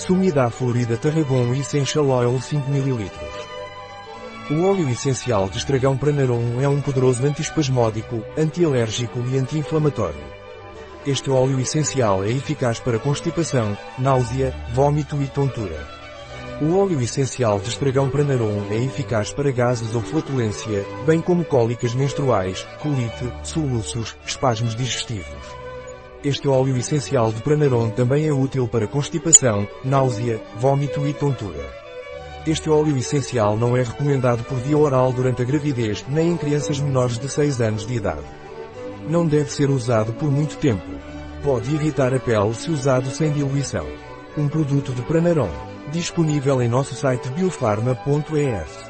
Sumida Florida Tarragon Essential Oil 5 ml. O óleo essencial de estragão Pranarum é um poderoso antiespasmódico, antialérgico e anti-inflamatório. Este óleo essencial é eficaz para constipação, náusea, vômito e tontura. O óleo essencial de estragão Pranarum é eficaz para gases ou flatulência, bem como cólicas menstruais, colite, soluços, espasmos digestivos. Este óleo essencial de Pranarum também é útil para constipação, náusea, vômito e tontura. Este óleo essencial não é recomendado por via oral durante a gravidez, nem em crianças menores de 6 anos de idade. Não deve ser usado por muito tempo. Pode irritar a pele se usado sem diluição. Um produto de Pranarom. Disponível em nosso site biofarma.es.